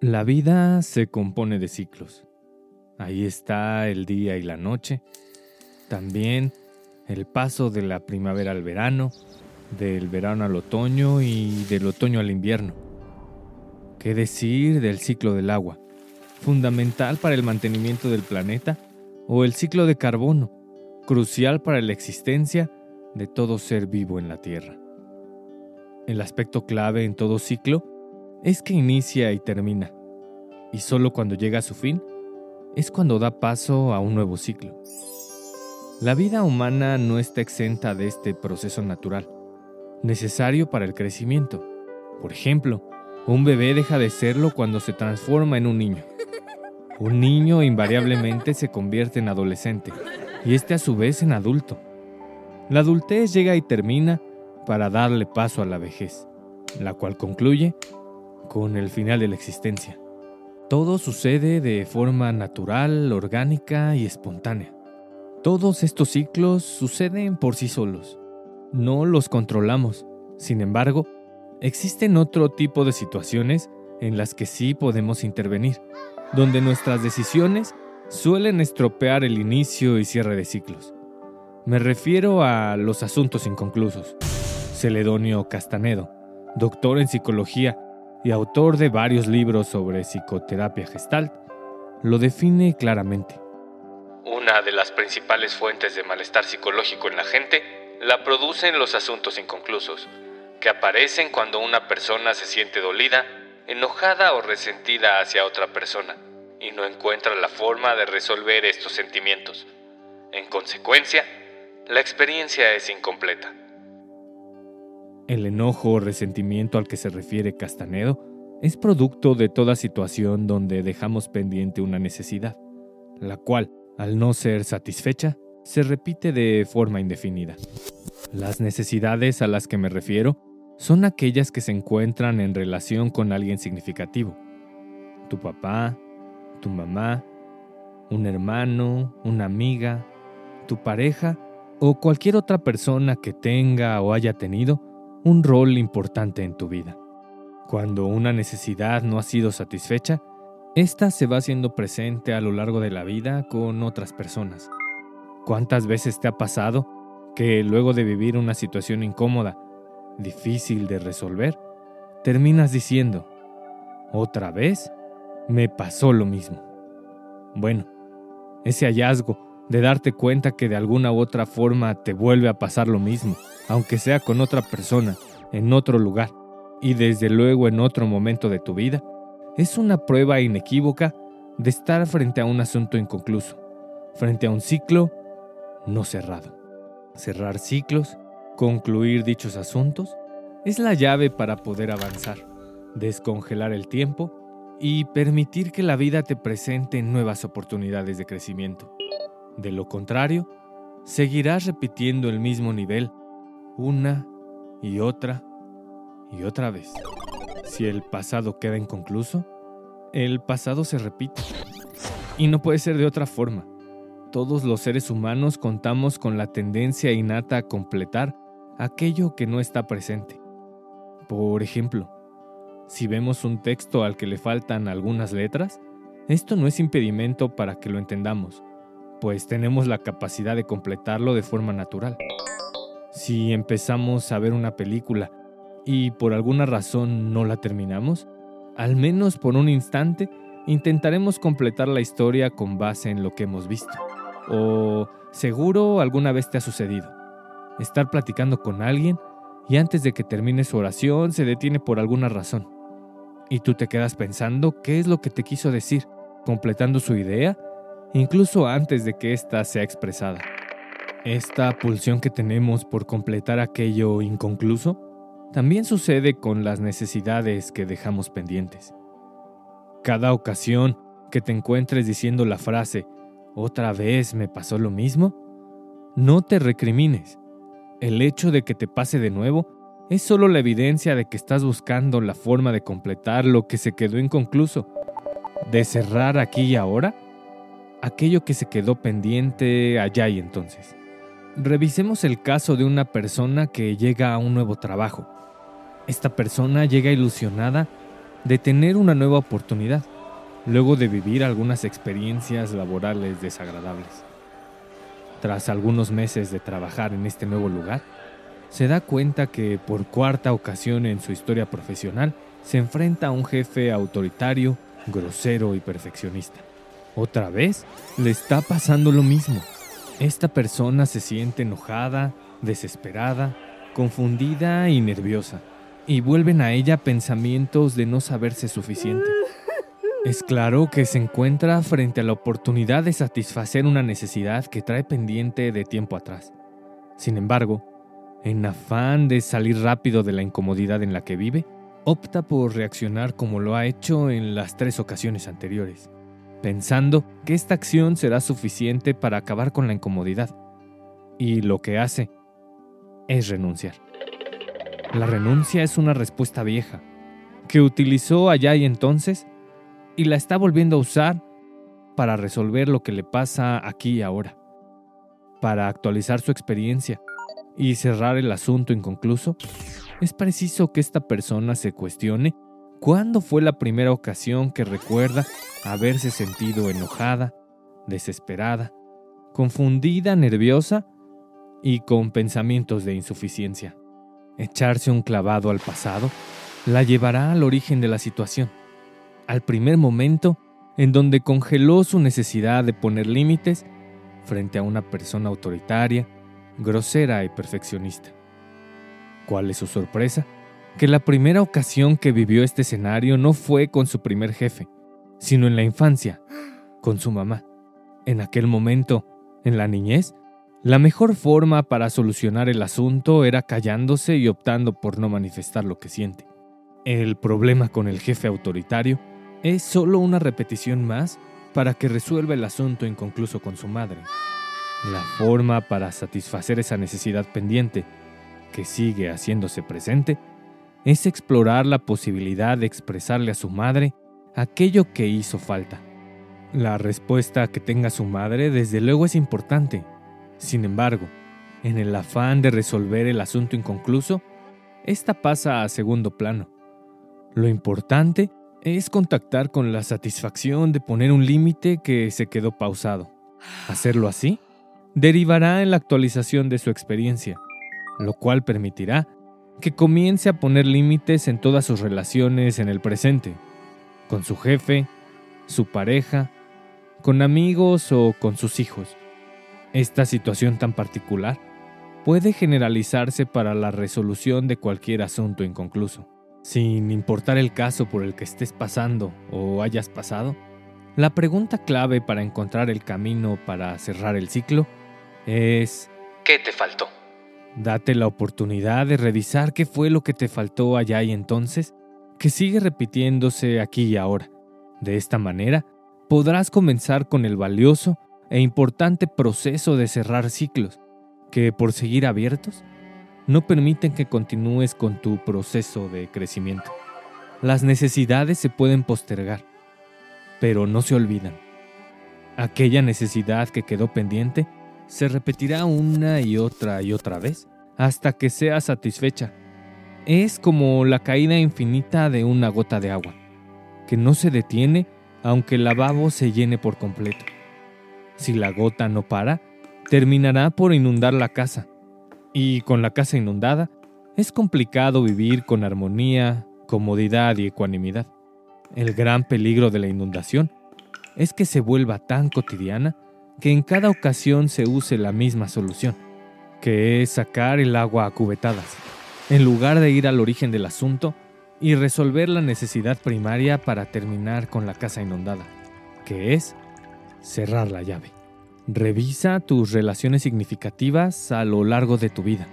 La vida se compone de ciclos. Ahí está el día y la noche. También el paso de la primavera al verano, del verano al otoño y del otoño al invierno. ¿Qué decir del ciclo del agua? Fundamental para el mantenimiento del planeta, o el ciclo de carbono, crucial para la existencia de todo ser vivo en la Tierra. El aspecto clave en todo ciclo es que inicia y termina, y solo cuando llega a su fin es cuando da paso a un nuevo ciclo. La vida humana no está exenta de este proceso natural, necesario para el crecimiento. Por ejemplo, un bebé deja de serlo cuando se transforma en un niño. Un niño invariablemente se convierte en adolescente y este a su vez en adulto. La adultez llega y termina para darle paso a la vejez, la cual concluye con el final de la existencia. Todo sucede de forma natural, orgánica y espontánea. Todos estos ciclos suceden por sí solos. No los controlamos. Sin embargo, existen otro tipo de situaciones en las que sí podemos intervenir, donde nuestras decisiones suelen estropear el inicio y cierre de ciclos. Me refiero a los asuntos inconclusos. Celedonio Castanedo, doctor en psicología y autor de varios libros sobre psicoterapia gestalt, lo define claramente. Una de las principales fuentes de malestar psicológico en la gente la producen los asuntos inconclusos, que aparecen cuando una persona se siente dolida, enojada o resentida hacia otra persona y no encuentra la forma de resolver estos sentimientos. En consecuencia, la experiencia es incompleta. El enojo o resentimiento al que se refiere Castanedo es producto de toda situación donde dejamos pendiente una necesidad, la cual, al no ser satisfecha, se repite de forma indefinida. Las necesidades a las que me refiero son aquellas que se encuentran en relación con alguien significativo. Tu papá, tu mamá, un hermano, una amiga, tu pareja o cualquier otra persona que tenga o haya tenido un rol importante en tu vida. Cuando una necesidad no ha sido satisfecha, esta se va haciendo presente a lo largo de la vida con otras personas. ¿Cuántas veces te ha pasado que luego de vivir una situación incómoda, difícil de resolver, terminas diciendo, otra vez me pasó lo mismo? Bueno, ese hallazgo de darte cuenta que de alguna u otra forma te vuelve a pasar lo mismo, aunque sea con otra persona, en otro lugar y desde luego en otro momento de tu vida, es una prueba inequívoca de estar frente a un asunto inconcluso, frente a un ciclo no cerrado. Cerrar ciclos, concluir dichos asuntos, es la llave para poder avanzar, descongelar el tiempo y permitir que la vida te presente nuevas oportunidades de crecimiento. De lo contrario, seguirás repitiendo el mismo nivel una y otra y otra vez. Si el pasado queda inconcluso, el pasado se repite. Y no puede ser de otra forma. Todos los seres humanos contamos con la tendencia innata a completar aquello que no está presente. Por ejemplo, si vemos un texto al que le faltan algunas letras, esto no es impedimento para que lo entendamos, pues tenemos la capacidad de completarlo de forma natural. Si empezamos a ver una película y por alguna razón no la terminamos, al menos por un instante intentaremos completar la historia con base en lo que hemos visto. o seguro alguna vez te ha sucedido. Estar platicando con alguien y antes de que termine su oración se detiene por alguna razón. Y tú te quedas pensando qué es lo que te quiso decir, completando su idea, incluso antes de que ésta sea expresada. Esta pulsión que tenemos por completar aquello inconcluso también sucede con las necesidades que dejamos pendientes. Cada ocasión que te encuentres diciendo la frase, otra vez me pasó lo mismo, no te recrimines. El hecho de que te pase de nuevo es solo la evidencia de que estás buscando la forma de completar lo que se quedó inconcluso, de cerrar aquí y ahora aquello que se quedó pendiente allá y entonces. Revisemos el caso de una persona que llega a un nuevo trabajo. Esta persona llega ilusionada de tener una nueva oportunidad, luego de vivir algunas experiencias laborales desagradables. Tras algunos meses de trabajar en este nuevo lugar, se da cuenta que por cuarta ocasión en su historia profesional se enfrenta a un jefe autoritario, grosero y perfeccionista. Otra vez le está pasando lo mismo. Esta persona se siente enojada, desesperada, confundida y nerviosa, y vuelven a ella pensamientos de no saberse suficiente. Es claro que se encuentra frente a la oportunidad de satisfacer una necesidad que trae pendiente de tiempo atrás. Sin embargo, en afán de salir rápido de la incomodidad en la que vive, opta por reaccionar como lo ha hecho en las tres ocasiones anteriores pensando que esta acción será suficiente para acabar con la incomodidad. Y lo que hace es renunciar. La renuncia es una respuesta vieja, que utilizó allá y entonces y la está volviendo a usar para resolver lo que le pasa aquí y ahora, para actualizar su experiencia y cerrar el asunto inconcluso. Es preciso que esta persona se cuestione ¿Cuándo fue la primera ocasión que recuerda haberse sentido enojada, desesperada, confundida, nerviosa y con pensamientos de insuficiencia? Echarse un clavado al pasado la llevará al origen de la situación, al primer momento en donde congeló su necesidad de poner límites frente a una persona autoritaria, grosera y perfeccionista. ¿Cuál es su sorpresa? Que la primera ocasión que vivió este escenario no fue con su primer jefe, sino en la infancia, con su mamá. En aquel momento, en la niñez, la mejor forma para solucionar el asunto era callándose y optando por no manifestar lo que siente. El problema con el jefe autoritario es solo una repetición más para que resuelva el asunto inconcluso con su madre. La forma para satisfacer esa necesidad pendiente, que sigue haciéndose presente, es explorar la posibilidad de expresarle a su madre aquello que hizo falta. La respuesta que tenga su madre desde luego es importante. Sin embargo, en el afán de resolver el asunto inconcluso, esta pasa a segundo plano. Lo importante es contactar con la satisfacción de poner un límite que se quedó pausado. Hacerlo así derivará en la actualización de su experiencia, lo cual permitirá que comience a poner límites en todas sus relaciones en el presente, con su jefe, su pareja, con amigos o con sus hijos. Esta situación tan particular puede generalizarse para la resolución de cualquier asunto inconcluso. Sin importar el caso por el que estés pasando o hayas pasado, la pregunta clave para encontrar el camino para cerrar el ciclo es ¿qué te faltó? Date la oportunidad de revisar qué fue lo que te faltó allá y entonces, que sigue repitiéndose aquí y ahora. De esta manera, podrás comenzar con el valioso e importante proceso de cerrar ciclos, que por seguir abiertos, no permiten que continúes con tu proceso de crecimiento. Las necesidades se pueden postergar, pero no se olvidan. Aquella necesidad que quedó pendiente se repetirá una y otra y otra vez hasta que sea satisfecha. Es como la caída infinita de una gota de agua, que no se detiene aunque el lavabo se llene por completo. Si la gota no para, terminará por inundar la casa. Y con la casa inundada, es complicado vivir con armonía, comodidad y ecuanimidad. El gran peligro de la inundación es que se vuelva tan cotidiana que en cada ocasión se use la misma solución, que es sacar el agua a cubetadas, en lugar de ir al origen del asunto y resolver la necesidad primaria para terminar con la casa inundada, que es cerrar la llave. Revisa tus relaciones significativas a lo largo de tu vida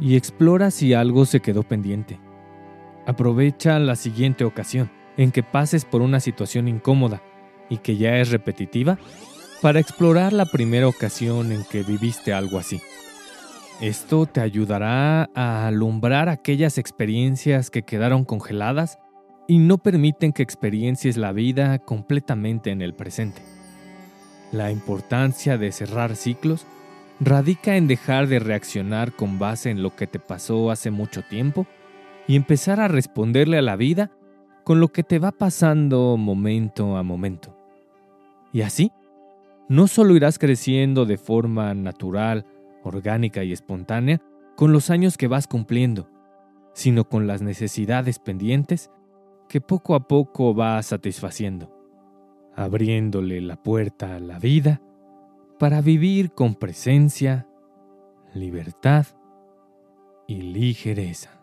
y explora si algo se quedó pendiente. Aprovecha la siguiente ocasión en que pases por una situación incómoda y que ya es repetitiva para explorar la primera ocasión en que viviste algo así. Esto te ayudará a alumbrar aquellas experiencias que quedaron congeladas y no permiten que experiencies la vida completamente en el presente. La importancia de cerrar ciclos radica en dejar de reaccionar con base en lo que te pasó hace mucho tiempo y empezar a responderle a la vida con lo que te va pasando momento a momento. Y así, no solo irás creciendo de forma natural, orgánica y espontánea con los años que vas cumpliendo, sino con las necesidades pendientes que poco a poco vas satisfaciendo, abriéndole la puerta a la vida para vivir con presencia, libertad y ligereza.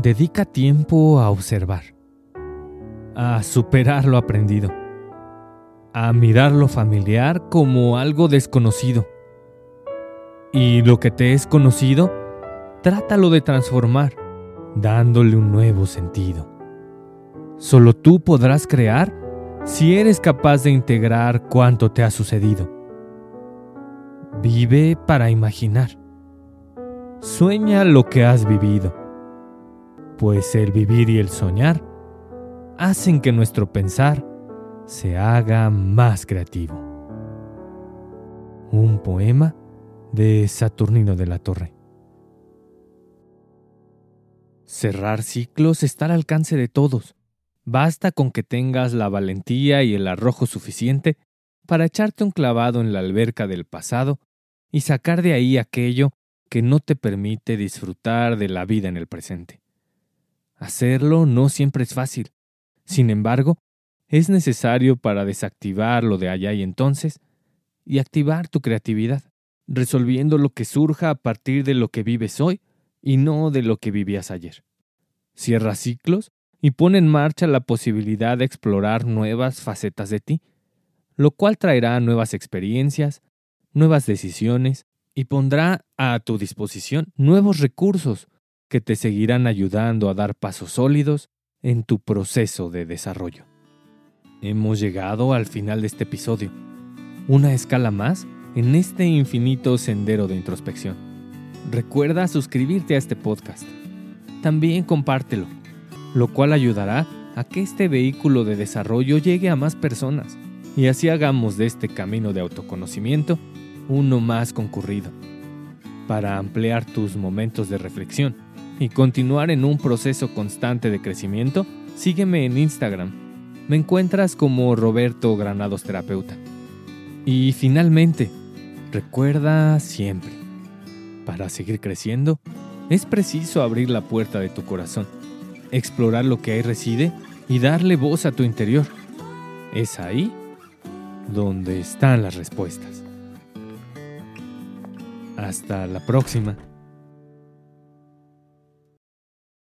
Dedica tiempo a observar a superar lo aprendido, a mirar lo familiar como algo desconocido. Y lo que te es conocido, trátalo de transformar, dándole un nuevo sentido. Solo tú podrás crear si eres capaz de integrar cuanto te ha sucedido. Vive para imaginar. Sueña lo que has vivido, pues el vivir y el soñar hacen que nuestro pensar se haga más creativo. Un poema de Saturnino de la Torre. Cerrar ciclos está al alcance de todos. Basta con que tengas la valentía y el arrojo suficiente para echarte un clavado en la alberca del pasado y sacar de ahí aquello que no te permite disfrutar de la vida en el presente. Hacerlo no siempre es fácil, sin embargo, es necesario para desactivar lo de allá y entonces y activar tu creatividad, resolviendo lo que surja a partir de lo que vives hoy y no de lo que vivías ayer. Cierra ciclos y pone en marcha la posibilidad de explorar nuevas facetas de ti, lo cual traerá nuevas experiencias, nuevas decisiones y pondrá a tu disposición nuevos recursos que te seguirán ayudando a dar pasos sólidos en tu proceso de desarrollo. Hemos llegado al final de este episodio, una escala más en este infinito sendero de introspección. Recuerda suscribirte a este podcast. También compártelo, lo cual ayudará a que este vehículo de desarrollo llegue a más personas y así hagamos de este camino de autoconocimiento uno más concurrido, para ampliar tus momentos de reflexión y continuar en un proceso constante de crecimiento, sígueme en Instagram. Me encuentras como Roberto Granados Terapeuta. Y finalmente, recuerda siempre, para seguir creciendo, es preciso abrir la puerta de tu corazón, explorar lo que ahí reside y darle voz a tu interior. Es ahí donde están las respuestas. Hasta la próxima.